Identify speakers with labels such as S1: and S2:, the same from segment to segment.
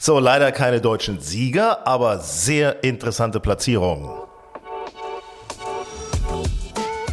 S1: So, leider keine deutschen Sieger, aber sehr interessante Platzierungen.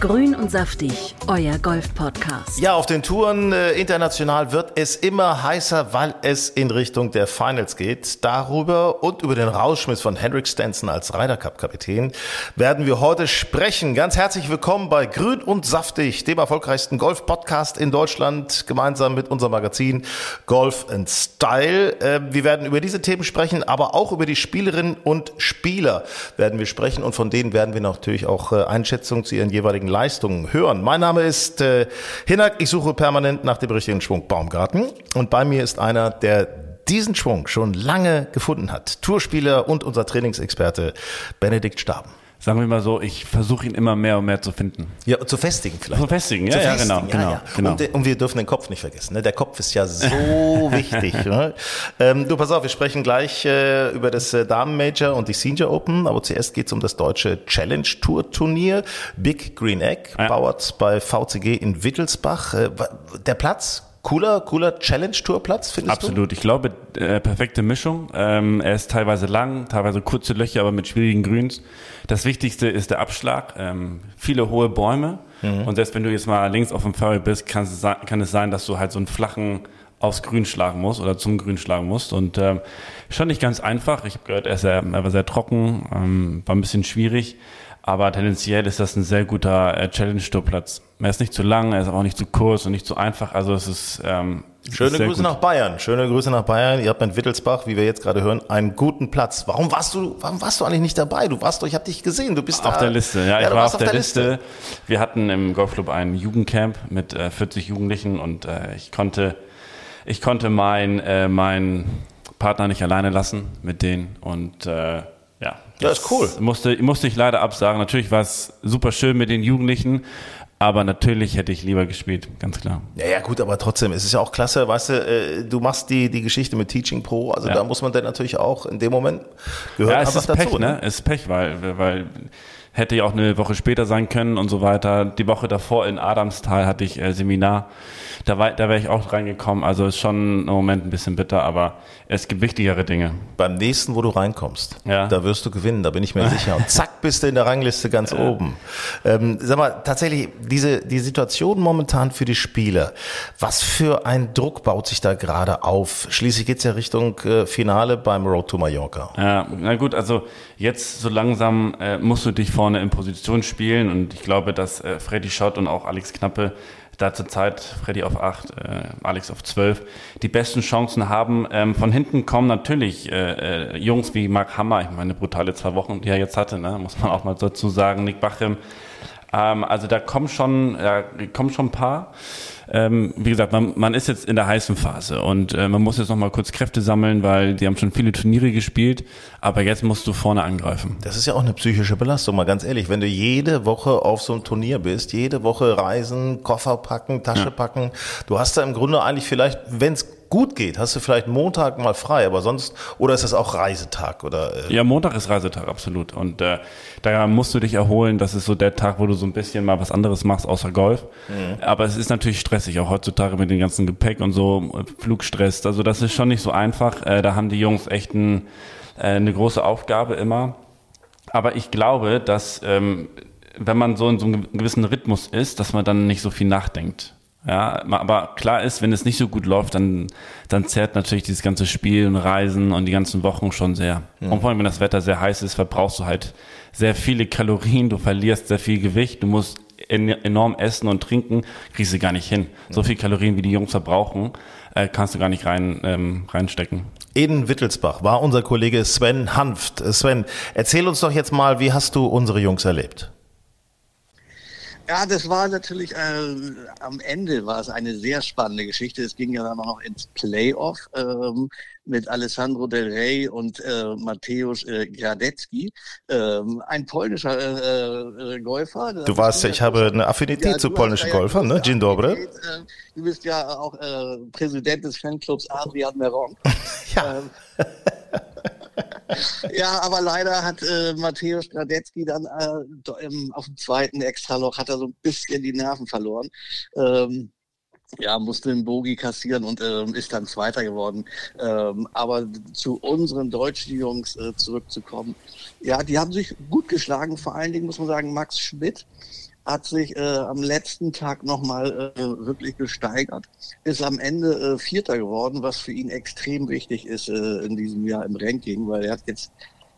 S2: Grün und saftig, euer Golf-Podcast.
S1: Ja, auf den Touren äh, international wird es immer heißer, weil es in Richtung der Finals geht. Darüber und über den Rauschmiss von Henrik Stenson als Ryder Cup-Kapitän werden wir heute sprechen. Ganz herzlich willkommen bei Grün und saftig, dem erfolgreichsten Golf-Podcast in Deutschland, gemeinsam mit unserem Magazin Golf and Style. Äh, wir werden über diese Themen sprechen, aber auch über die Spielerinnen und Spieler werden wir sprechen und von denen werden wir natürlich auch äh, Einschätzungen zu ihren jeweiligen Leistungen hören. Mein Name ist äh, Hinak. Ich suche permanent nach dem richtigen Schwung Baumgarten. Und bei mir ist einer, der diesen Schwung schon lange gefunden hat. Tourspieler und unser Trainingsexperte Benedikt Staben
S3: sagen wir mal so, ich versuche ihn immer mehr und mehr zu finden.
S1: Ja, zu festigen vielleicht.
S3: Zu festigen, ja, zu ja, festigen, genau, ja, ja.
S1: genau. Und, und, wir dürfen den Kopf nicht vergessen. Ne? Der Kopf ist ja so wichtig. Ne? Ähm, du, pass auf, wir sprechen gleich äh, über das äh, Damen-Major und die Senior Open, aber zuerst geht es um das deutsche Challenge-Tour-Turnier. Big Green Egg, ja. bauert bei VCG in Wittelsbach. Äh, der Platz, cooler, cooler Challenge-Tour-Platz,
S3: findest Absolut. du? Absolut. Ich glaube, äh, perfekte Mischung. Ähm, er ist teilweise lang, teilweise kurze Löcher, aber mit schwierigen Grüns. Das Wichtigste ist der Abschlag. Ähm, viele hohe Bäume. Mhm. Und selbst wenn du jetzt mal links auf dem Fairway bist, kann es, kann es sein, dass du halt so einen flachen aufs Grün schlagen musst oder zum Grün schlagen musst. Und ähm, schon nicht ganz einfach. Ich habe gehört, er, sehr, er war sehr trocken, ähm, war ein bisschen schwierig. Aber tendenziell ist das ein sehr guter äh, Challenge-Tour-Platz. Er ist nicht zu lang, er ist auch nicht zu kurz und nicht zu einfach. Also es ist ähm,
S1: Schöne Grüße gut. nach Bayern. Schöne Grüße nach Bayern. Ihr habt mit Wittelsbach, wie wir jetzt gerade hören, einen guten Platz. Warum warst du, warum warst du eigentlich nicht dabei? Du warst doch, ich habe dich gesehen. Du bist
S3: auf
S1: da,
S3: der Liste. Ja, ja ich war auf, der, der Liste. Liste. Wir hatten im Golfclub ein Jugendcamp mit äh, 40 Jugendlichen und äh, ich konnte, ich konnte mein, äh, mein Partner nicht alleine lassen mit denen und äh, ja,
S1: das ist cool.
S3: Musste, musste ich leider absagen. Natürlich war es super schön mit den Jugendlichen, aber natürlich hätte ich lieber gespielt, ganz klar.
S1: Ja, ja, gut, aber trotzdem, es ist ja auch klasse, weißt du, äh, du machst die, die Geschichte mit Teaching Pro, also ja. da muss man dann natürlich auch in dem Moment
S3: gehört ja, es ist dazu. Pech, ne? Es ist Pech, weil, weil hätte ja auch eine Woche später sein können und so weiter. Die Woche davor in Adamstal hatte ich äh, Seminar da, war, da wäre ich auch reingekommen. Also ist schon im Moment ein bisschen bitter, aber es gibt wichtigere Dinge.
S1: Beim nächsten, wo du reinkommst, ja. da wirst du gewinnen, da bin ich mir sicher. Und zack, bist du in der Rangliste ganz ja. oben. Ähm, sag mal, tatsächlich, diese, die Situation momentan für die Spieler, was für ein Druck baut sich da gerade auf? Schließlich geht's ja Richtung äh, Finale beim Road to Mallorca.
S3: Ja, na gut, also jetzt so langsam äh, musst du dich vorne in Position spielen und ich glaube, dass äh, Freddy Schott und auch Alex Knappe da zurzeit Freddy auf 8, äh, Alex auf 12, die besten Chancen haben. Ähm, von hinten kommen natürlich äh, äh, Jungs wie Mark Hammer, ich meine, brutale zwei Wochen, die er jetzt hatte, ne? muss man auch mal dazu sagen, Nick Bachem. Ähm, also da kommen schon, ja, kommen schon ein paar. Ähm, wie gesagt, man, man ist jetzt in der heißen Phase und äh, man muss jetzt noch mal kurz Kräfte sammeln, weil die haben schon viele Turniere gespielt, aber jetzt musst du vorne angreifen.
S1: Das ist ja auch eine psychische Belastung, mal ganz ehrlich. Wenn du jede Woche auf so einem Turnier bist, jede Woche reisen, Koffer packen, Tasche ja. packen, du hast da im Grunde eigentlich vielleicht, wenn es gut geht, hast du vielleicht Montag mal frei, aber sonst, oder ist das auch Reisetag? Oder,
S3: äh? Ja, Montag ist Reisetag, absolut. Und äh, da musst du dich erholen. Das ist so der Tag, wo du so ein bisschen mal was anderes machst außer Golf. Mhm. Aber es ist natürlich stressig, auch heutzutage mit dem ganzen Gepäck und so, Flugstress. Also das ist schon nicht so einfach. Äh, da haben die Jungs echt ein, äh, eine große Aufgabe immer. Aber ich glaube, dass ähm, wenn man so in so einem gewissen Rhythmus ist, dass man dann nicht so viel nachdenkt. Ja, aber klar ist, wenn es nicht so gut läuft, dann, dann zerrt natürlich dieses ganze Spiel und Reisen und die ganzen Wochen schon sehr. Mhm. Und vor allem, wenn das Wetter sehr heiß ist, verbrauchst du halt sehr viele Kalorien, du verlierst sehr viel Gewicht, du musst enorm essen und trinken, kriegst du gar nicht hin. So viel Kalorien, wie die Jungs verbrauchen, äh, kannst du gar nicht rein, ähm, reinstecken.
S1: In Wittelsbach war unser Kollege Sven Hanft. Sven, erzähl uns doch jetzt mal, wie hast du unsere Jungs erlebt?
S4: Ja, das war natürlich, äh, am Ende war es eine sehr spannende Geschichte. Es ging ja dann auch noch ins Playoff ähm, mit Alessandro Del Rey und äh, Mateusz äh, Gradecki, ähm, ein polnischer äh, äh, Golfer.
S1: Du weißt ja, ich habe eine Affinität ja, zu polnischen ja Golfern, ne? Dzień dobry. Äh,
S4: du bist ja auch äh, Präsident des Fanclubs Adrian Meron.
S1: ja. Ähm,
S4: ja, aber leider hat äh, Matthäus Gradetzky dann äh, im, auf dem zweiten Extraloch hat er so ein bisschen die Nerven verloren. Ähm, ja, musste einen Bogi kassieren und ähm, ist dann Zweiter geworden. Ähm, aber zu unseren deutschen Jungs äh, zurückzukommen, ja, die haben sich gut geschlagen. Vor allen Dingen muss man sagen, Max Schmidt hat sich äh, am letzten Tag nochmal äh, wirklich gesteigert, ist am Ende äh, Vierter geworden, was für ihn extrem wichtig ist äh, in diesem Jahr im Ranking, weil er hat jetzt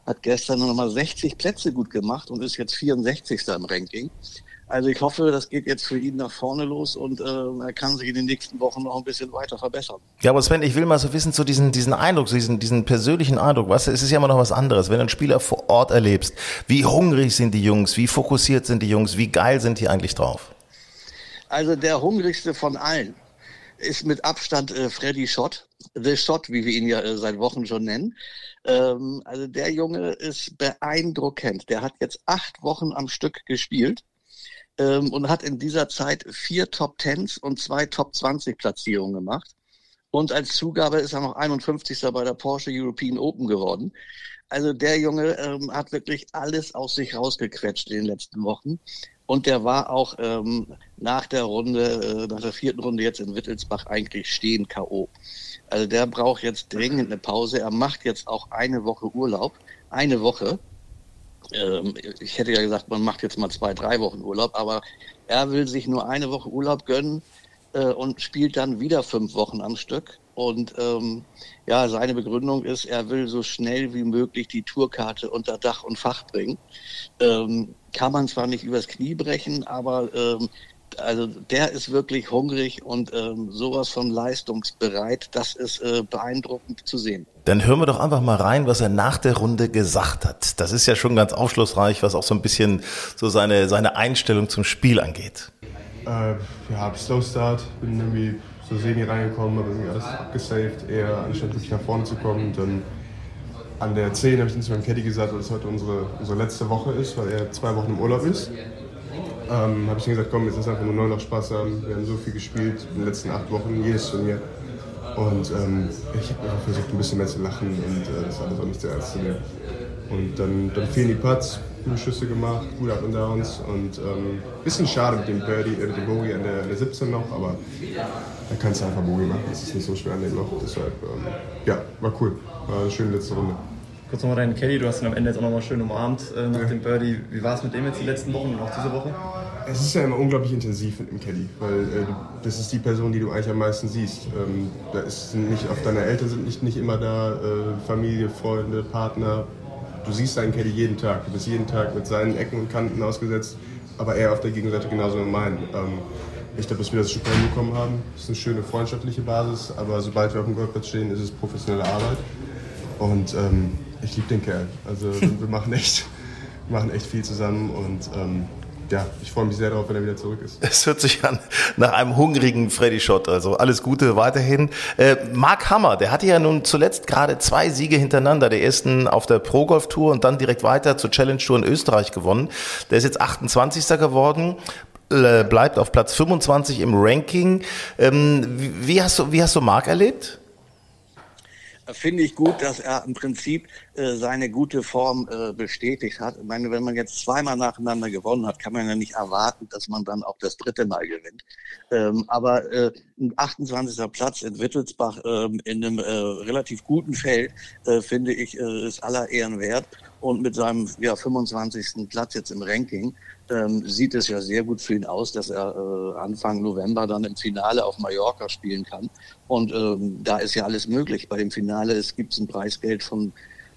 S4: hat gestern nochmal 60 Plätze gut gemacht und ist jetzt 64. im Ranking. Also ich hoffe, das geht jetzt für ihn nach vorne los und äh, er kann sich in den nächsten Wochen noch ein bisschen weiter verbessern.
S1: Ja, aber Sven, ich will mal so wissen, so diesen, diesen Eindruck, diesen, diesen persönlichen Eindruck, was, es ist ja immer noch was anderes, wenn du einen Spieler vor Ort erlebst. Wie hungrig sind die Jungs, wie fokussiert sind die Jungs, wie geil sind die eigentlich drauf?
S4: Also der hungrigste von allen ist mit Abstand äh, Freddy Schott, The Shot, wie wir ihn ja äh, seit Wochen schon nennen. Ähm, also der Junge ist beeindruckend. Der hat jetzt acht Wochen am Stück gespielt ähm, und hat in dieser Zeit vier Top Tens und zwei Top 20 Platzierungen gemacht. Und als Zugabe ist er noch 51. bei der Porsche European Open geworden. Also der Junge ähm, hat wirklich alles aus sich rausgequetscht in den letzten Wochen. Und der war auch ähm, nach der Runde, äh, nach der vierten Runde jetzt in Wittelsbach eigentlich stehen K.O. Also der braucht jetzt dringend eine Pause. Er macht jetzt auch eine Woche Urlaub. Eine Woche ich hätte ja gesagt, man macht jetzt mal zwei, drei Wochen Urlaub, aber er will sich nur eine Woche Urlaub gönnen äh, und spielt dann wieder fünf Wochen am Stück. Und ähm, ja, seine Begründung ist, er will so schnell wie möglich die Tourkarte unter Dach und Fach bringen. Ähm, kann man zwar nicht übers Knie brechen, aber ähm, also der ist wirklich hungrig und ähm, sowas von leistungsbereit. Das ist äh, beeindruckend zu sehen.
S1: Dann hören wir doch einfach mal rein, was er nach der Runde gesagt hat. Das ist ja schon ganz aufschlussreich, was auch so ein bisschen so seine, seine Einstellung zum Spiel angeht.
S5: Äh, ja, Slow Start, bin irgendwie so semi reingekommen, habe irgendwie alles abgesaved, eher anstatt wirklich nach vorne zu kommen. Und dann an der 10 habe ich dann zu meinem Caddy gesagt, weil es heute unsere, unsere letzte Woche ist, weil er zwei Wochen im Urlaub ist ähm, habe ich dann gesagt, komm, jetzt ist einfach nur neu noch Spaß haben. Wir haben so viel gespielt in den letzten acht Wochen, jedes Turnier. Und ähm, ich habe einfach versucht, ein bisschen mehr zu lachen und äh, das alles auch nicht zu ernst zu nehmen. Und dann, dann fehlen die Putts, gute Schüsse gemacht, gute Up and Downs und ein ähm, bisschen schade mit dem Birdie, äh, dem Bogey an der, der 17 noch, aber da kannst du einfach Bogey machen, das ist nicht so schwer an dem Loch. Deshalb, ähm, ja, war cool, war eine schöne letzte Runde.
S6: Kurz nochmal deinen Caddy, du hast ihn am Ende jetzt auch nochmal schön umarmt äh, nach ja. dem Birdie. Wie war es mit dem jetzt die letzten Wochen und auch diese Woche?
S5: Es ist ja immer unglaublich intensiv mit dem Caddy, weil äh, das ist die Person, die du eigentlich am meisten siehst. Ähm, da ist nicht, auf deine Eltern sind nicht, nicht immer da, äh, Familie, Freunde, Partner. Du siehst deinen Caddy jeden Tag. Du bist jeden Tag mit seinen Ecken und Kanten ausgesetzt, aber er auf der Gegenseite genauso wie mein. Ähm, ich glaube, dass wir das super hinbekommen haben. Es ist eine schöne freundschaftliche Basis, aber sobald wir auf dem Golfplatz stehen, ist es professionelle Arbeit. Und ähm, ich liebe den Kerl. Also wir machen echt, machen echt viel zusammen und ähm, ja, ich freue mich sehr darauf, wenn er wieder zurück ist.
S1: Es hört sich an nach einem hungrigen Freddy Schott. Also alles Gute weiterhin. Äh, Mark Hammer, der hatte ja nun zuletzt gerade zwei Siege hintereinander. Der ersten auf der Pro Golf Tour und dann direkt weiter zur Challenge Tour in Österreich gewonnen. Der ist jetzt 28. geworden äh, bleibt auf Platz 25 im Ranking. Ähm, wie, hast du, wie hast du Mark erlebt?
S4: Finde ich gut, dass er im Prinzip äh, seine gute Form äh, bestätigt hat. Ich meine, wenn man jetzt zweimal nacheinander gewonnen hat, kann man ja nicht erwarten, dass man dann auch das dritte Mal gewinnt. Ähm, aber äh, ein 28. Platz in Wittelsbach ähm, in einem äh, relativ guten Feld, äh, finde ich, äh, ist aller Ehren wert. Und mit seinem ja, 25. Platz jetzt im Ranking ähm, sieht es ja sehr gut für ihn aus, dass er äh, Anfang November dann im Finale auf Mallorca spielen kann. Und ähm, da ist ja alles möglich. Bei dem Finale es gibt ein Preisgeld von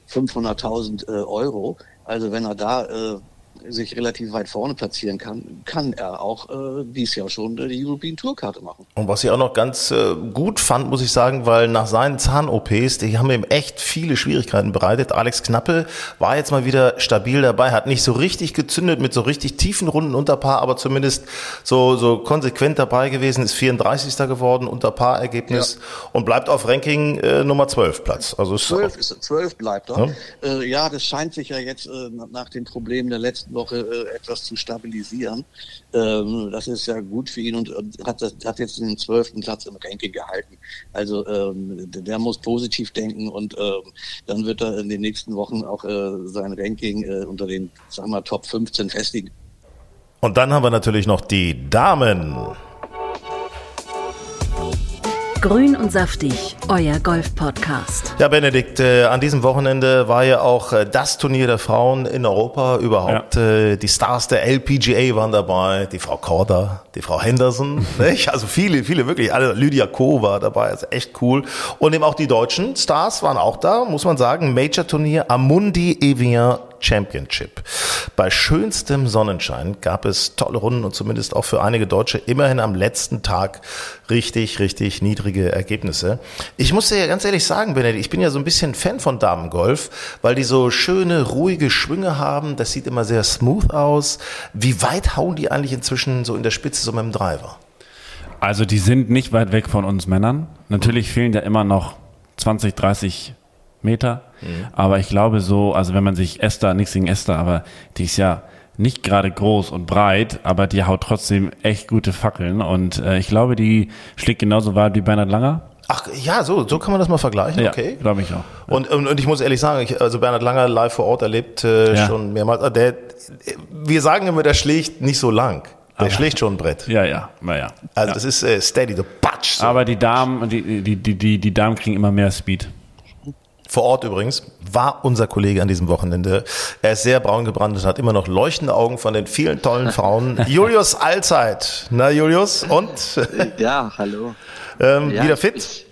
S4: 500.000 äh, Euro. Also wenn er da äh, sich relativ weit vorne platzieren kann, kann er auch äh, dies Jahr schon die European Tourkarte machen.
S1: Und was ich auch noch ganz äh, gut fand, muss ich sagen, weil nach seinen Zahn-OPs, die haben ihm echt viele Schwierigkeiten bereitet. Alex Knappe war jetzt mal wieder stabil dabei, hat nicht so richtig gezündet mit so richtig tiefen Runden unter Paar, aber zumindest so, so konsequent dabei gewesen, ist 34. geworden unter Paar-Ergebnis ja. und bleibt auf Ranking äh, Nummer 12 Platz.
S4: Also 12, ist, 12 bleibt er. Ja? Äh, ja, das scheint sich ja jetzt äh, nach den Problemen der letzten Woche äh, etwas zu stabilisieren. Ähm, das ist ja gut für ihn und, hat jetzt den zwölften Platz im Ranking gehalten. Also ähm, der muss positiv denken und ähm, dann wird er in den nächsten Wochen auch äh, sein Ranking äh, unter den, sagen wir, Top 15 festigen.
S1: Und dann haben wir natürlich noch die Damen.
S2: Grün und saftig, euer Golf-Podcast.
S1: Ja, Benedikt, äh, an diesem Wochenende war ja auch äh, das Turnier der Frauen in Europa überhaupt.
S3: Ja.
S1: Äh, die Stars der LPGA waren dabei, die Frau Korda, die Frau Henderson, nicht? also viele, viele wirklich, alle, Lydia Ko war dabei, also echt cool. Und eben auch die deutschen Stars waren auch da, muss man sagen, Major-Turnier Amundi Evian Championship. Bei schönstem Sonnenschein gab es tolle Runden und zumindest auch für einige Deutsche immerhin am letzten Tag richtig, richtig niedrige Ergebnisse. Ich muss dir ja ganz ehrlich sagen, Benedikt, ich bin ja so ein bisschen Fan von Damengolf, weil die so schöne, ruhige Schwünge haben. Das sieht immer sehr smooth aus. Wie weit hauen die eigentlich inzwischen so in der Spitze so mit dem Driver?
S3: Also die sind nicht weit weg von uns Männern. Natürlich fehlen ja immer noch 20, 30 Meter. Aber ich glaube so, also wenn man sich Esther, nichts gegen Esther, aber die ist ja nicht gerade groß und breit, aber die haut trotzdem echt gute Fackeln. Und äh, ich glaube, die schlägt genauso weit wie Bernhard Langer.
S1: Ach ja, so, so kann man das mal vergleichen, okay.
S3: Ja, glaube ich auch.
S1: Und, und, und ich muss ehrlich sagen, ich, also Bernhard Langer live vor Ort erlebt äh,
S3: Ja.
S1: schon mehrmals. Ah, Der, wir sagen immer, der schlägt nicht so lang. Der
S3: Aber-
S1: schlägt schon ein Brett.
S3: Ja, ja, naja.
S1: Also
S3: ja.
S1: das ist äh, steady, the batsch. So.
S3: Aber die Damen, die, die, die, die, die Damen kriegen immer mehr Speed.
S1: Vor Ort übrigens war unser Kollege an diesem Wochenende. Er ist sehr braun gebrannt und hat immer noch leuchtende Augen von den vielen tollen Frauen. Julius Allzeit. Na Julius, und?
S7: Ja, hallo.
S1: ähm,
S7: Ja,
S1: wieder fit?
S7: Ich,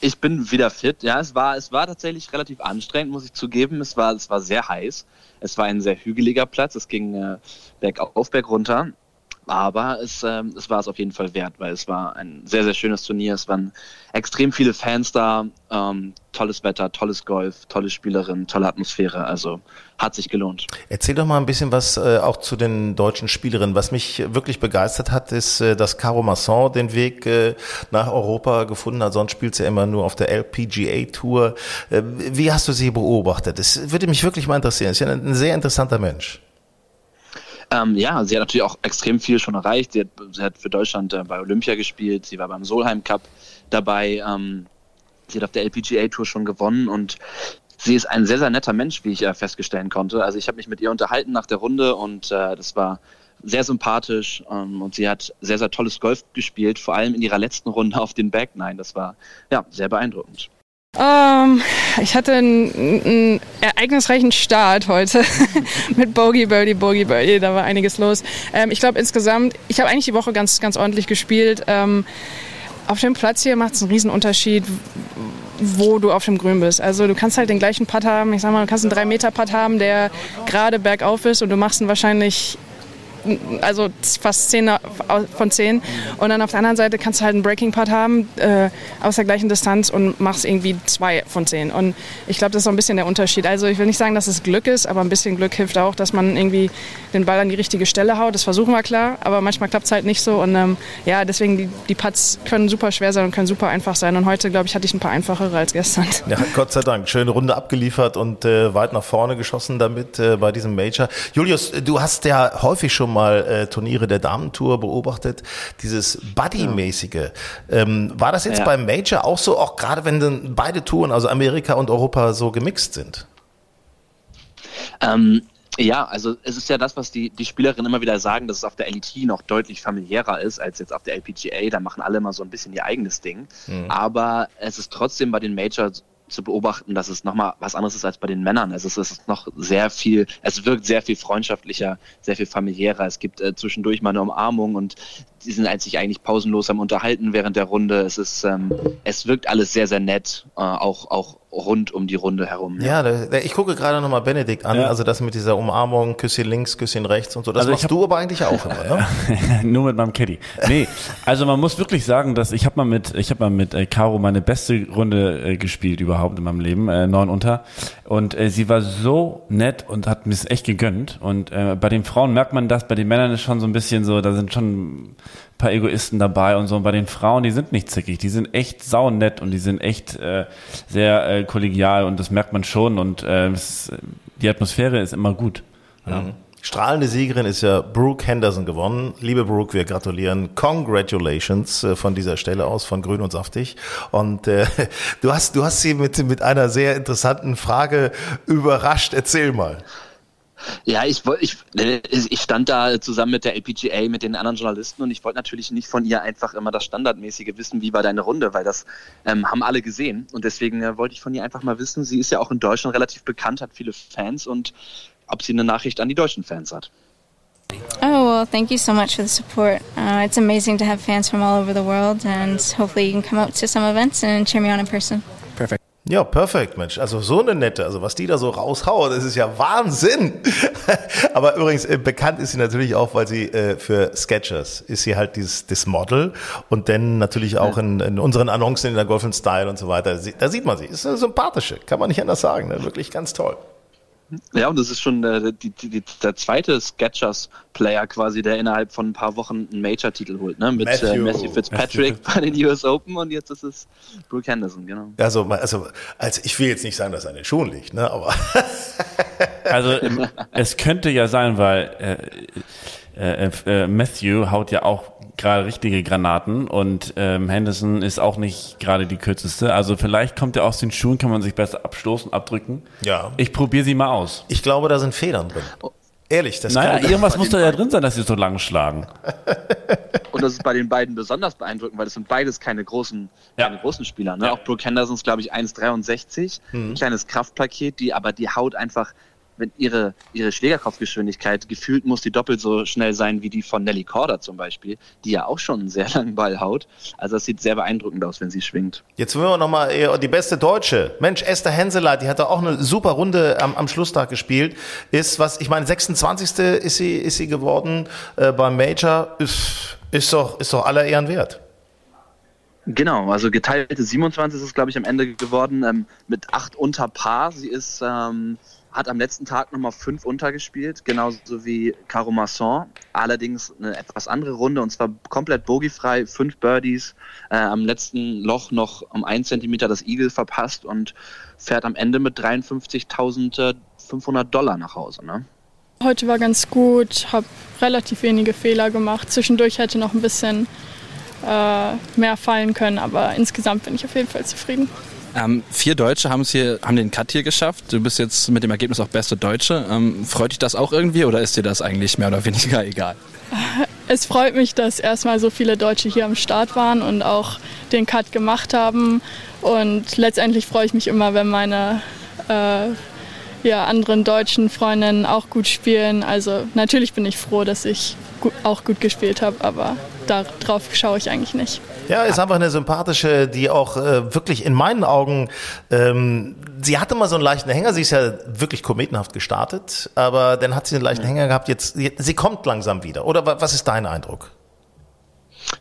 S7: ich bin wieder fit. Ja, es war, es war tatsächlich relativ anstrengend, muss ich zugeben. Es war, es war sehr heiß. Es war ein sehr hügeliger Platz. Es ging äh, bergauf, bergunter. Aber es, ähm, es war es auf jeden Fall wert, weil es war ein sehr, sehr schönes Turnier. Es waren extrem viele Fans da. Ähm, tolles Wetter, tolles Golf, tolle Spielerin, tolle Atmosphäre. Also hat sich gelohnt.
S1: Erzähl doch mal ein bisschen was äh, auch zu den deutschen Spielerinnen. Was mich wirklich begeistert hat, ist, äh, dass Caro Masson den Weg äh, nach Europa gefunden hat. Sonst spielt sie immer nur auf der LPGA Tour. Äh, wie hast du sie beobachtet? Das würde mich wirklich mal interessieren. Ist ja ein, ein sehr interessanter Mensch.
S7: Ähm, ja, sie hat natürlich auch extrem viel schon erreicht. Sie hat, sie hat für Deutschland äh, bei Olympia gespielt, sie war beim Solheim Cup dabei, ähm, sie hat auf der LPGA Tour schon gewonnen und sie ist ein sehr, sehr netter Mensch, wie ich äh, feststellen konnte. Also ich habe mich mit ihr unterhalten nach der Runde und äh, das war sehr sympathisch ähm, und sie hat sehr, sehr tolles Golf gespielt, vor allem in ihrer letzten Runde auf den Back Nine. Das war ja sehr beeindruckend.
S8: Ähm, ich hatte einen, einen ereignisreichen Start heute mit Bogey, Birdie, Bogey, Birdie. Da war einiges los. Ähm, ich glaube insgesamt, ich habe eigentlich die Woche ganz, ganz ordentlich gespielt. Ähm, auf dem Platz hier macht es einen riesen Unterschied, wo du auf dem Grün bist. Also du kannst halt den gleichen Putt haben. Ich sag mal, du kannst einen 3-Meter-Putt haben, der gerade bergauf ist und du machst ihn wahrscheinlich also fast 10 von 10. Und dann auf der anderen Seite kannst du halt einen Breaking Putt haben äh, aus der gleichen Distanz und machst irgendwie 2 von 10. Und ich glaube, das ist so ein bisschen der Unterschied. Also ich will nicht sagen, dass es Glück ist, aber ein bisschen Glück hilft auch, dass man irgendwie den Ball an die richtige Stelle haut. Das versuchen wir klar, aber manchmal klappt es halt nicht so. Und ähm, ja, deswegen die, die Putts können super schwer sein und können super einfach sein. Und heute, glaube ich, hatte ich ein paar einfachere als gestern.
S1: Ja, Gott sei Dank. Schöne Runde abgeliefert und äh, weit nach vorne geschossen damit äh, bei diesem Major. Julius, du hast ja häufig schon mal äh, Turniere der Damentour beobachtet. Dieses Buddy-mäßige. Ähm, war das jetzt
S7: Ja.
S1: beim Major auch so, auch gerade wenn dann beide Touren, also Amerika und Europa, so gemixt sind?
S7: Ähm, ja, also es ist ja das, was die, die Spielerinnen immer wieder sagen, dass es auf der LET noch deutlich familiärer ist als jetzt auf der LPGA. Da machen alle immer so ein bisschen ihr eigenes Ding. Aber es ist trotzdem bei den Majors zu beobachten, dass es nochmal was anderes ist als bei den Männern. Also es ist noch sehr viel, es wirkt sehr viel freundschaftlicher, sehr viel familiärer. Es gibt äh, zwischendurch mal eine Umarmung und die sind sich eigentlich pausenlos am Unterhalten während der Runde. Es ist, ähm, es wirkt alles sehr, sehr nett, äh, auch, auch rund um die Runde herum.
S1: Ja, da, da, ich gucke gerade nochmal Benedikt an,
S3: Ja.
S1: also das mit dieser Umarmung, Küsschen links, Küsschen rechts und so. Das
S3: Also
S1: machst
S3: hab-
S1: du aber eigentlich auch immer, ne?
S3: Nur mit meinem Caddy. Nee, also man muss wirklich sagen, dass ich habe mal mit ich habe mal mit äh, Caro meine beste Runde äh, gespielt überhaupt in meinem Leben, äh, neun unter und äh, sie war so nett und hat mir es echt gegönnt und äh, bei den Frauen merkt man das, bei den Männern ist schon so ein bisschen so, da sind schon ein paar Egoisten dabei und so und bei den Frauen, die sind nicht zickig, die sind echt saunett und die sind echt äh, sehr äh, kollegial und das merkt man schon und äh, es, die Atmosphäre ist immer gut. Ja.
S1: Strahlende Siegerin ist ja Brooke Henderson gewonnen. Liebe Brooke, wir gratulieren. Congratulations äh, von dieser Stelle aus von Grün und Saftig. Und äh, du hast du hast sie mit mit einer sehr interessanten Frage überrascht. Erzähl mal.
S7: Ja, ich, ich, äh, ich stand da zusammen mit der LPGA, mit den anderen Journalisten und ich wollte natürlich nicht von ihr einfach immer das Standardmäßige wissen, wie war deine Runde, weil das ähm, haben alle gesehen und deswegen äh, wollte ich von ihr einfach mal wissen, sie ist ja auch in Deutschland relativ bekannt, hat viele Fans und ob sie eine Nachricht an die deutschen Fans hat.
S9: Oh, well, thank you so much for the support. Uh, it's amazing to have fans from all over the world, and hopefully, you can come out to some events and cheer me on in person.
S1: Ja, perfekt, Mensch. Also so eine nette, also was die da so raushauen, das ist ja Wahnsinn. Aber übrigens, äh, bekannt ist sie natürlich auch, weil sie äh, für Sketchers ist sie halt dieses das Model und dann natürlich auch in, in unseren Annoncen in der Golf Style und so weiter. Da sieht man sie. Ist eine sympathische, kann man nicht anders sagen. Ne? Wirklich ganz toll.
S7: Ja, und das ist schon äh, die, die, der zweite Sketchers-Player quasi, der innerhalb von ein paar Wochen einen Major-Titel holt, ne? Mit Matthew, äh, Matthew Fitzpatrick bei den US Open und jetzt ist es Brooke Henderson, genau.
S1: Also, also, also ich will jetzt nicht sagen, dass er an den Schuhen liegt, ne? Aber
S3: also es könnte ja sein, weil äh, äh, äh, Matthew haut ja auch gerade richtige Granaten und ähm, Henderson ist auch nicht gerade die kürzeste. Also vielleicht kommt er aus den Schuhen, kann man sich besser abstoßen, abdrücken.
S1: Ja.
S3: Ich probiere sie mal aus.
S1: Ich glaube, da sind Federn drin. Ehrlich,
S3: das Naja, irgendwas muss da ja drin sein, dass sie so lang schlagen.
S7: Und das ist bei den beiden besonders beeindruckend, weil das sind beides keine großen, ja. keine großen Spieler. Ne? Ja. Auch Brooke Henderson ist, glaube ich, 1,63. Mhm. Ein kleines Kraftpaket, die aber die Haut einfach wenn ihre, ihre Schlägerkopfgeschwindigkeit gefühlt muss die doppelt so schnell sein wie die von Nelly Corder zum Beispiel, die ja auch schon einen sehr langen Ball haut. Also das sieht sehr beeindruckend aus, wenn sie schwingt.
S1: Jetzt wollen wir nochmal die beste Deutsche. Mensch, Esther Henseleit, die hat da auch eine super Runde am, am Schlusstag gespielt. Ist was, ich meine, 26. ist sie, ist sie geworden äh, beim Major. Ist, ist doch, ist doch aller Ehren wert.
S7: Genau, also geteilte 27 ist es, glaube ich, am Ende geworden, ähm, mit acht unter Paar. Sie ist ähm, hat am letzten Tag nochmal fünf untergespielt, genauso wie Caro Masson. Allerdings eine etwas andere Runde und zwar komplett bogiefrei, fünf Birdies, äh, am letzten Loch noch um einen Zentimeter das Eagle verpasst und fährt am Ende mit 53.500 Dollar nach Hause. Ne?
S8: Heute war ganz gut, habe relativ wenige Fehler gemacht. Zwischendurch hätte noch ein bisschen äh, mehr fallen können, aber insgesamt bin ich auf jeden Fall zufrieden.
S10: Ähm, vier Deutsche haben es hier, haben den Cut hier geschafft. Du bist jetzt mit dem Ergebnis auch beste Deutsche. Ähm, freut dich das auch irgendwie oder ist dir das eigentlich mehr oder weniger egal?
S8: Es freut mich, dass erstmal so viele Deutsche hier am Start waren und auch den Cut gemacht haben. Und letztendlich freue ich mich immer, wenn meine äh, ja, anderen deutschen Freundinnen auch gut spielen. Also natürlich bin ich froh, dass ich auch gut gespielt habe, aber darauf schaue ich eigentlich nicht.
S1: Ja, ist einfach eine sympathische, die auch äh, wirklich in meinen Augen, ähm, sie hatte mal so einen leichten Hänger, sie ist ja wirklich kometenhaft gestartet, aber dann hat sie einen leichten Hänger gehabt, jetzt, sie kommt langsam wieder. Oder was ist dein Eindruck?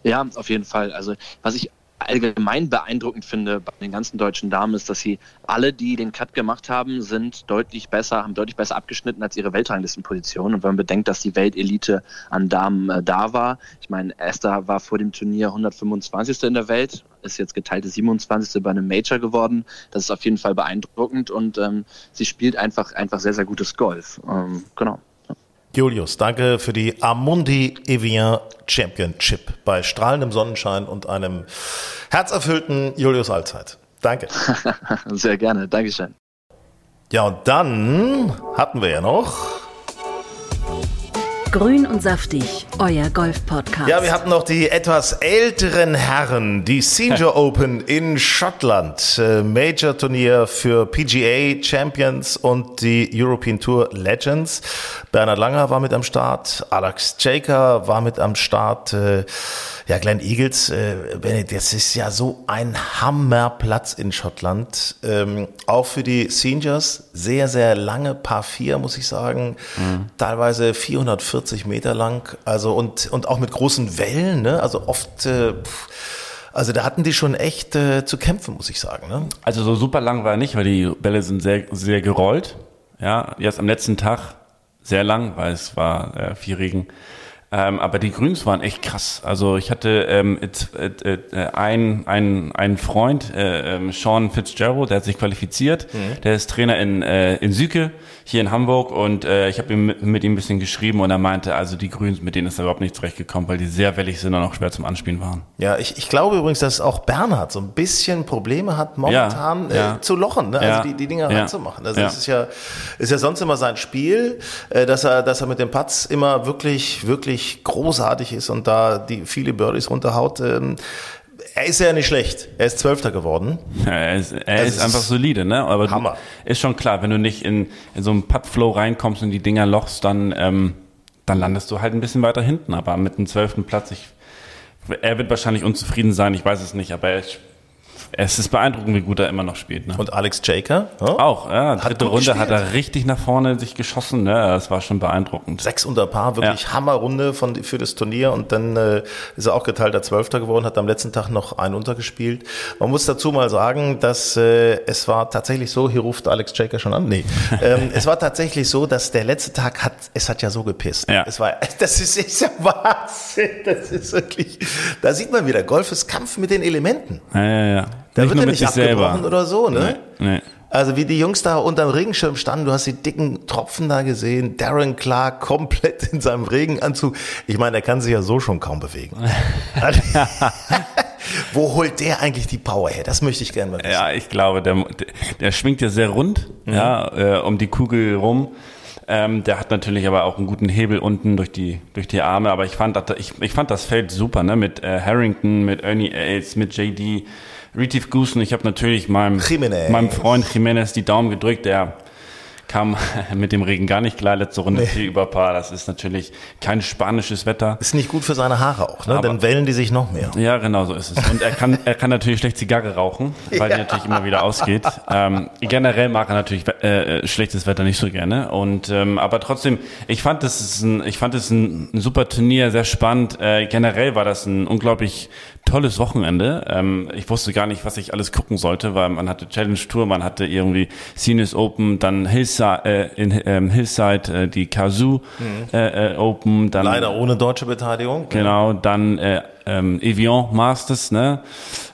S7: Ja, auf jeden Fall. Also was ich allgemein beeindruckend finde bei den ganzen deutschen Damen ist, dass sie alle, die den Cut gemacht haben, sind deutlich besser, haben deutlich besser abgeschnitten als ihre Weltranglistenposition. Und wenn man bedenkt, dass die Weltelite an Damen äh, da war, ich meine, Esther war vor dem Turnier 125. in der Welt, ist jetzt geteilte 27. bei einem Major geworden. Das ist auf jeden Fall beeindruckend und ähm, sie spielt einfach, einfach sehr, sehr gutes Golf. Ähm, genau.
S1: Julius, danke für die Amundi Evian Championship bei strahlendem Sonnenschein und einem herzerfüllten Julius Allzeit. Danke.
S7: Sehr gerne, Dankeschön.
S1: Ja, und dann hatten wir ja noch
S2: Grün und saftig, euer Golf-Podcast.
S1: Ja, wir hatten noch die etwas älteren Herren, die Senior Open in Schottland, äh, Major-Turnier für PGA Champions und die European Tour Legends. Bernhard Langer war mit am Start, Alex Jaker war mit am Start. Äh, ja, Glenn Eagles, äh, das ist ja so ein Hammerplatz in Schottland. Ähm, auch für die Seniors sehr, sehr lange Paar 4, muss ich sagen. Mhm. Teilweise 440 Meter lang. Also und, und auch mit großen Wellen, ne? Also oft. Äh, also da hatten die schon echt äh, zu kämpfen, muss ich sagen. Ne?
S3: Also so super lang war er nicht, weil die Bälle sind sehr, sehr gerollt. Ja, jetzt am letzten Tag sehr lang, weil es war äh, viel Regen. Ähm, aber die Grüns waren echt krass. Also ich hatte ähm, äh, äh, einen ein Freund, äh, äh, Sean Fitzgerald, der hat sich qualifiziert. Mhm. Der ist Trainer in, äh, in Süke, hier in Hamburg. Und äh, ich habe mit, mit ihm ein bisschen geschrieben und er meinte, also die Grüns, mit denen ist er überhaupt nicht zurechtgekommen, weil die sehr wellig sind und auch schwer zum Anspielen waren.
S1: Ja, ich, ich glaube übrigens, dass auch Bernhard so ein bisschen Probleme hat, momentan ja, ja. Äh, zu lochen, ne? also ja, die, die Dinge reinzumachen. Also das ist ja, ist ja sonst immer sein Spiel, äh, dass er, dass er mit dem Patz immer wirklich, wirklich großartig ist und da die viele Birdies runterhaut. Ähm, er ist ja nicht schlecht. Er ist Zwölfter geworden.
S3: Ja, er ist, er ist, ist einfach solide, ne? Aber Hammer. Ist schon klar, wenn du nicht in, in so einen Putt-Flow reinkommst und die Dinger lochst, dann, ähm, dann landest du halt ein bisschen weiter hinten. Aber mit dem zwölften Platz, ich, er wird wahrscheinlich unzufrieden sein, ich weiß es nicht, aber er es ist beeindruckend, wie gut er immer noch spielt. Ne?
S1: Und Alex Jaker?
S3: Ja? Auch, ja. Dritte Runde gespielt. hat er richtig nach vorne sich geschossen. Ne? Das war schon beeindruckend.
S1: Sechs unter Paar, wirklich ja. Hammerrunde von, für das Turnier. Und dann äh, ist er auch geteilter Zwölfter geworden, hat am letzten Tag noch ein untergespielt. Man muss dazu mal sagen, dass äh, es war tatsächlich so, hier ruft Alex Jaker schon an. Nee. ähm, es war tatsächlich so, dass der letzte Tag hat, es hat ja so gepisst. Ja. Es war, das ist, ist ja Wahnsinn. Das ist wirklich, da sieht man wieder, Golf ist Kampf mit den Elementen.
S3: Ja, ja, ja.
S1: Da nicht wird er nicht abgebrochen selber. oder so, ne? Nee, nee. Also wie die Jungs da unterm Regenschirm standen, du hast die dicken Tropfen da gesehen, Darren Clark komplett in seinem Regenanzug. Ich meine, er kann sich ja so schon kaum bewegen. Wo holt der eigentlich die Power her? Das möchte ich gerne mal wissen.
S3: Ja, ich glaube, der, der schwingt ja sehr rund, mhm. ja, äh, um die Kugel rum. Ähm, der hat natürlich aber auch einen guten Hebel unten durch die, durch die Arme. Aber ich fand, ich, ich fand das Feld super, ne? Mit äh, Harrington, mit Ernie Els, mit JD. Retief Goosen. Ich habe natürlich meinem, meinem Freund Jimenez die Daumen gedrückt, der kam mit dem Regen gar nicht klar. Letzte Runde nee. über Paar. Das ist natürlich kein spanisches Wetter.
S1: Ist nicht gut für seine Haare auch, ne? Aber, Dann wellen die sich noch mehr.
S3: Ja, genau so ist es. Und er kann, er kann natürlich schlecht Zigarre rauchen, weil ja. die natürlich immer wieder ausgeht. Ähm, generell mag er natürlich äh, schlechtes Wetter nicht so gerne. Und ähm, aber trotzdem, ich fand das ist ein, ich fand es ein, ein super Turnier, sehr spannend. Äh, generell war das ein unglaublich tolles Wochenende. Ähm, ich wusste gar nicht, was ich alles gucken sollte, weil man hatte Challenge Tour, man hatte irgendwie Sinus Open, dann Hillside, äh, in ähm, Hillside äh, die Kazoo mhm. äh, Open, dann
S1: leider ohne deutsche Beteiligung.
S3: Genau, dann äh, ähm, Evian Masters, ne?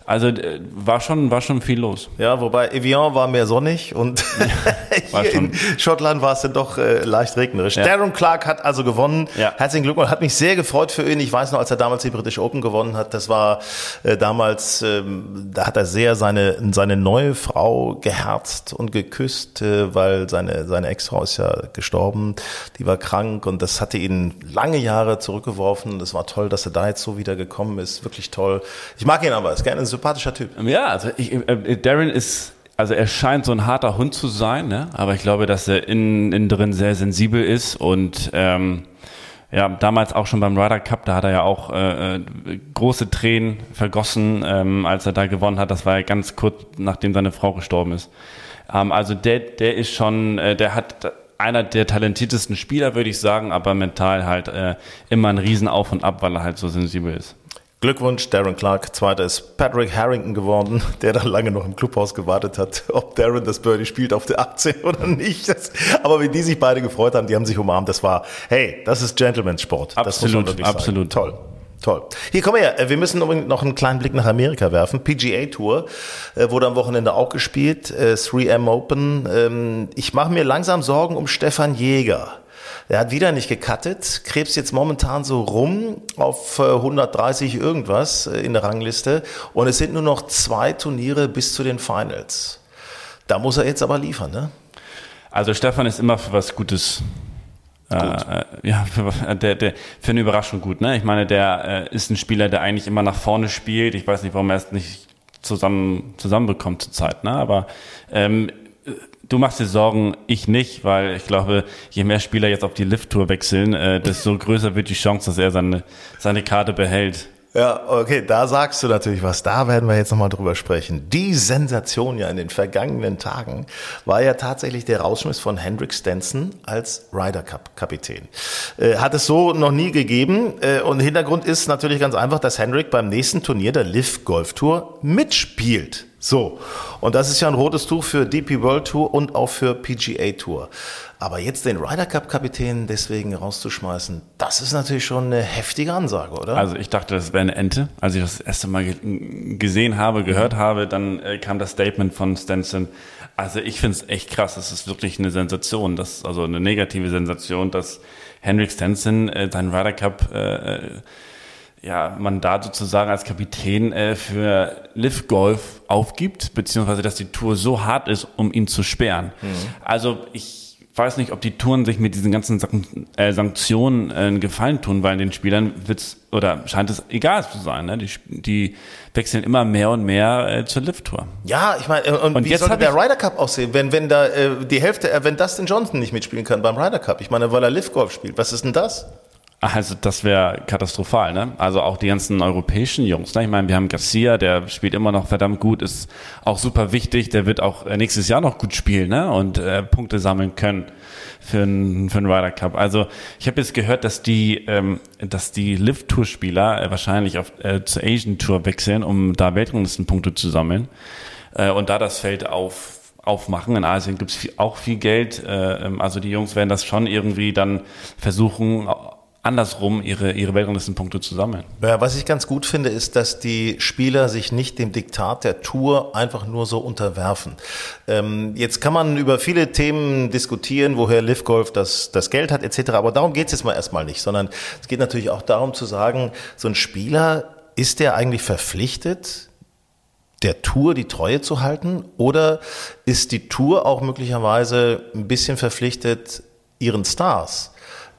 S3: Also äh, war schon war schon viel los.
S1: Ja, wobei Evian war mehr sonnig und hier in Schottland war es dann doch äh, leicht regnerisch. Ja. Darren Clark hat also gewonnen. Ja. Herzlichen Glückwunsch. Hat mich sehr gefreut für ihn. Ich weiß noch, als er damals die British Open gewonnen hat, das war äh, damals, ähm, da hat er sehr seine seine neue Frau geherzt und geküsst, äh, weil seine seine Ex-Frau ist ja gestorben. Die war krank und das hatte ihn lange Jahre zurückgeworfen. Das war toll, dass er da jetzt so wieder gekommen ist. Wirklich toll. Ich mag ihn aber. Ist gerne ein sympathischer Typ.
S3: Ja, also ich, äh, Darren ist also er scheint so ein harter Hund zu sein, ne? aber ich glaube, dass er innen, innen drin sehr sensibel ist und ähm, ja, damals auch schon beim Ryder Cup, da hat er ja auch äh, äh, große Tränen vergossen, ähm, als er da gewonnen hat. Das war ja ganz kurz, nachdem seine Frau gestorben ist. Ähm, also der, der ist schon, äh, der hat einer der talentiertesten Spieler, würde ich sagen, aber mental halt äh, immer ein Riesen auf und ab, weil er halt so sensibel ist.
S1: Glückwunsch, Darren Clark. Zweiter ist Patrick Harrington geworden, der dann lange noch im Clubhaus gewartet hat, ob Darren das Birdie spielt auf der 18 oder nicht. Das, aber wie die sich beide gefreut haben, die haben sich umarmt. Das war, hey, das ist Gentleman's-Sport.
S3: Absolut, absolut.
S1: Toll. Toll. Hier, komm her. Wir müssen noch einen kleinen Blick nach Amerika werfen. PGA Tour äh, wurde am Wochenende auch gespielt. 3M äh, Open. Ähm, ich mache mir langsam Sorgen um Stefan Jäger. Er hat wieder nicht gecuttet, krebst jetzt momentan so rum auf 130 äh, irgendwas äh, in der Rangliste und es sind nur noch zwei Turniere bis zu den Finals. Da muss er jetzt aber liefern, ne?
S3: Also Stefan ist immer für was Gutes äh, äh, ja, für, der, der, für eine Überraschung gut. Ne? Ich meine, der äh, ist ein Spieler, der eigentlich immer nach vorne spielt. Ich weiß nicht, warum er es nicht zusammen zusammenbekommt zurzeit. Ne? Aber ähm, Du machst dir Sorgen, ich nicht, weil ich glaube, je mehr Spieler jetzt auf die Lift-Tour wechseln, äh, desto größer wird die Chance, dass er seine, seine Karte behält.
S1: Ja, okay, da sagst du natürlich was. Da werden wir jetzt nochmal drüber sprechen. Die Sensation ja in den vergangenen Tagen war ja tatsächlich der Rausschmiss von Hendrik Stenson als Ryder Cup Kapitän. Äh, hat es so noch nie gegeben. Äh, und Hintergrund ist natürlich ganz einfach, dass Hendrik beim nächsten Turnier der Liv Golf Tour mitspielt. So, und das ist ja ein rotes Tuch für DP World Tour und auch für PGA Tour. Aber jetzt den Ryder Cup Kapitän deswegen rauszuschmeißen, das ist natürlich schon eine heftige Ansage, oder?
S3: Also ich dachte, das wäre eine Ente. Als ich das erste Mal ge gesehen habe, gehört habe, dann äh, kam das Statement von Stenson. Also ich finde es echt krass. Das ist wirklich eine Sensation, das, also eine negative Sensation, dass Henrik Stenson äh, seinen Ryder Cup äh, ja, Mandat sozusagen als Kapitän äh, für Live Golf aufgibt, beziehungsweise dass die Tour so hart ist, um ihn zu sperren. Mhm. Also ich weiß nicht, ob die Touren sich mit diesen ganzen äh, Sanktionen äh, einen Gefallen tun, weil den Spielern wird's oder scheint es egal zu sein. Ne? Die, die wechseln immer mehr und mehr äh, zur Lift-Tour.
S1: Ja, ich meine, äh, und, und wie soll der Ryder Cup aussehen, wenn, wenn da äh, die Hälfte, äh, wenn Dustin Johnson nicht mitspielen kann beim Ryder Cup? Ich meine, weil er Lift Golf spielt. Was ist denn das?
S3: Also das wäre katastrophal, ne? Also auch die ganzen europäischen Jungs. Ne? Ich meine, wir haben Garcia, der spielt immer noch verdammt gut, ist auch super wichtig. Der wird auch äh, nächstes Jahr noch gut spielen, ne? Und äh, Punkte sammeln können für einen für einen Ryder Cup. Also ich habe jetzt gehört, dass die ähm, dass die Lift Tour Spieler äh, wahrscheinlich auf äh, zur Asian Tour wechseln, um da Weltranglistenpunkte zu sammeln. Äh, und da das Feld auf aufmachen. In Asien gibt es auch viel Geld. Äh, ähm, also die Jungs werden das schon irgendwie dann versuchen andersrum ihre, ihre Weltranglistenpunkte zu sammeln.
S1: Ja, was ich ganz gut finde, ist, dass die Spieler sich nicht dem Diktat der Tour einfach nur so unterwerfen. Ähm, jetzt kann man über viele Themen diskutieren, woher Liv Golf das, das Geld hat etc., aber darum geht es jetzt mal erstmal nicht, sondern es geht natürlich auch darum zu sagen, so ein Spieler, ist der eigentlich verpflichtet, der Tour die Treue zu halten oder ist die Tour auch möglicherweise ein bisschen verpflichtet, ihren Stars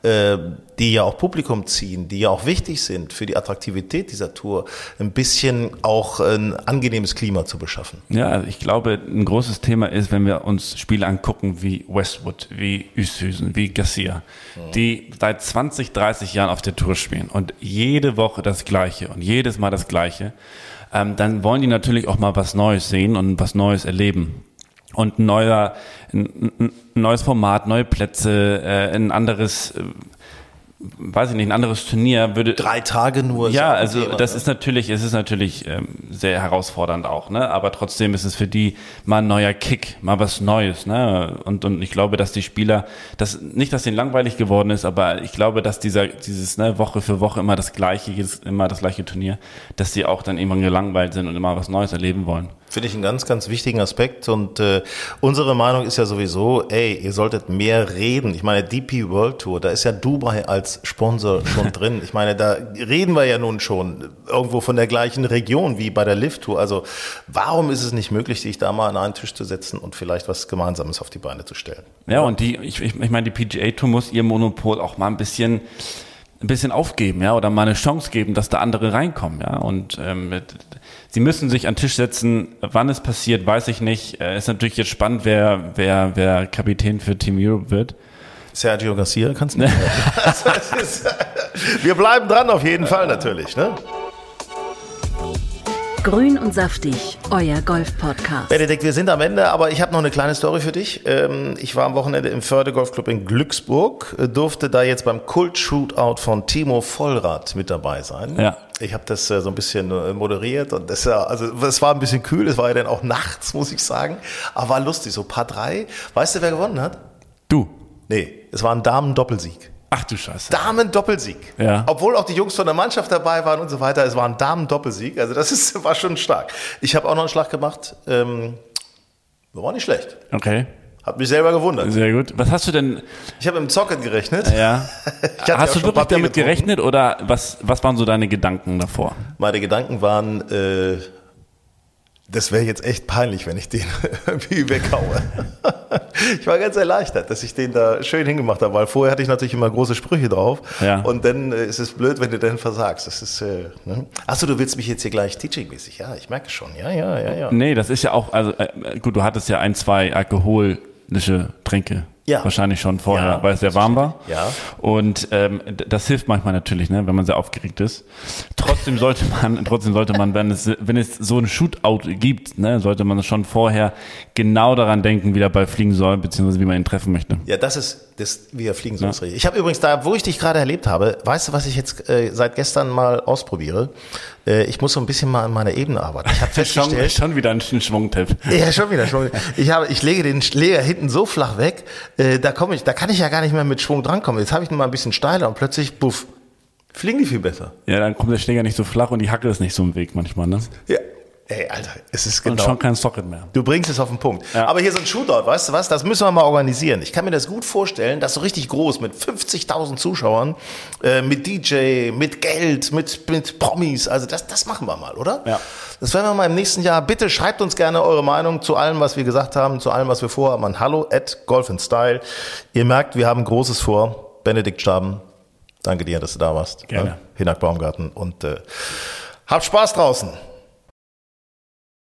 S1: die ja auch Publikum ziehen, die ja auch wichtig sind für die Attraktivität dieser Tour, ein bisschen auch ein angenehmes Klima zu beschaffen.
S3: Ja, also ich glaube, ein großes Thema ist, wenn wir uns Spiele angucken wie Westwood, wie Üshüsen, wie Garcia, mhm. die seit 20, 30 Jahren auf der Tour spielen und jede Woche das Gleiche und jedes Mal das Gleiche, ähm, dann wollen die natürlich auch mal was Neues sehen und was Neues erleben und ein neuer, ein, neues Format, neue Plätze, äh, ein anderes äh, weiß ich nicht, ein anderes Turnier würde.
S1: Drei Tage nur.
S3: Ja, also Thema, das ne? ist natürlich, es ist natürlich ähm, sehr herausfordernd auch, ne? Aber trotzdem ist es für die mal ein neuer Kick, mal was Neues, ne? Und, und ich glaube, dass die Spieler, das nicht, dass denen langweilig geworden ist, aber ich glaube, dass dieser, dieses, ne, Woche für Woche immer das gleiche, immer das gleiche Turnier, dass sie auch dann irgendwann gelangweilt sind und immer was Neues erleben wollen.
S1: Finde ich einen ganz, ganz wichtigen Aspekt. Und äh, unsere Meinung ist ja sowieso, ey, ihr solltet mehr reden. Ich meine, DP World Tour, da ist ja Dubai als Sponsor schon drin. Ich meine, da reden wir ja nun schon irgendwo von der gleichen Region wie bei der Lift Tour. Also warum ist es nicht möglich, sich da mal an einen Tisch zu setzen und vielleicht was Gemeinsames auf die Beine zu stellen?
S3: Ja, und die, ich, ich, ich meine, die PGA Tour muss ihr Monopol auch mal ein bisschen ein bisschen aufgeben, ja, oder mal eine Chance geben, dass da andere reinkommen, ja. Und ähm, sie müssen sich an den Tisch setzen. Wann es passiert, weiß ich nicht. Äh, ist natürlich jetzt spannend, wer wer wer Kapitän für Team Europe wird.
S1: Sergio Garcia, kannst du nicht. wir bleiben dran auf jeden Fall natürlich, ne?
S2: Grün und saftig, euer Golf-Podcast.
S1: Benedikt, wir sind am Ende, aber ich habe noch eine kleine Story für dich. Ähm, ich war am Wochenende im Förde Golfclub in Glücksburg, äh, durfte da jetzt beim Kult-Shootout von Timo Vollrath mit dabei sein.
S3: Ja.
S1: Ich habe das äh, so ein bisschen äh, moderiert und das, also es war ein bisschen kühl, es war ja dann auch nachts, muss ich sagen, aber war lustig, so Paar drei. Weißt du, wer gewonnen hat?
S3: Du.
S1: Nee, es war ein Damen-Doppelsieg.
S3: Ach du Scheiße.
S1: Damen-Doppelsieg.
S3: Ja.
S1: Obwohl auch die Jungs von der Mannschaft dabei waren und so weiter. Es war ein Damen-Doppelsieg. Also das ist, war schon stark. Ich habe auch noch einen Schlag gemacht. Ähm, war nicht schlecht.
S3: Okay.
S1: Hat mich selber gewundert.
S3: Sehr gut. Was hast du denn?
S1: Ich habe im Zocken gerechnet.
S3: Ja. hast du wirklich damit gerechnet oder was, was waren so deine Gedanken davor?
S1: Meine Gedanken waren, äh, das wäre jetzt echt peinlich, wenn ich den irgendwie weghaue. ich war ganz erleichtert, dass ich den da schön hingemacht habe, weil vorher hatte ich natürlich immer große Sprüche drauf.
S3: Ja.
S1: Und dann äh, ist es blöd, wenn du dann versagst. Das ist, äh, ne? Achso, du willst mich jetzt hier gleich teaching-mäßig. Ja, ich merke schon. Ja, ja, ja, ja.
S3: Nee, das ist ja auch, also äh, gut, du hattest ja ein, zwei alkoholische Tränke Ja. Wahrscheinlich schon vorher,
S1: Ja,
S3: weil es sehr warm war.
S1: Ja.
S3: Und ähm, das hilft manchmal natürlich, ne, wenn man sehr aufgeregt ist. Trotzdem sollte man, trotzdem sollte man, wenn es, wenn es so ein Shootout gibt, ne, sollte man schon vorher genau daran denken, wie der Ball fliegen soll, beziehungsweise wie man ihn treffen möchte.
S1: Ja, das ist, das, wie er fliegen soll. richtig. Ich habe übrigens da, wo ich dich gerade erlebt habe, weißt du, was ich jetzt äh, seit gestern mal ausprobiere? Äh, ich muss so ein bisschen mal an meiner Ebene arbeiten. Ich habe
S3: Schon,
S1: festgestellt,
S3: schon wieder ein Schwungtipp.
S1: Ja, schon wieder Schwung. Ich habe, ich lege den Schläger hinten so flach weg, äh, da komme ich, da kann ich ja gar nicht mehr mit Schwung drankommen. Jetzt habe ich ihn mal ein bisschen steiler und plötzlich, buff, fliegen die viel besser.
S3: Ja, dann kommt der Schläger nicht so flach und die Hacke ist nicht so im Weg manchmal, ne?
S1: Ja. Ey, Alter, es ist
S3: Und
S1: genau.
S3: schon kein Socket mehr.
S1: Du bringst es auf den Punkt.
S3: Ja.
S1: Aber hier so ein Shootout, weißt du was? Das müssen wir mal organisieren. Ich kann mir das gut vorstellen, dass so richtig groß mit 50.000 Zuschauern, äh, mit DJ, mit Geld, mit, mit Promis. Also das, das machen wir mal, oder?
S3: Ja.
S1: Das werden wir mal im nächsten Jahr. Bitte schreibt uns gerne eure Meinung zu allem, was wir gesagt haben, zu allem, was wir vorhaben an hallo at Golf and Style. Ihr merkt, wir haben Großes vor. Benedikt Staben, danke dir, dass du da warst.
S3: Gerne.
S1: Hinak Baumgarten und äh, habt Spaß draußen.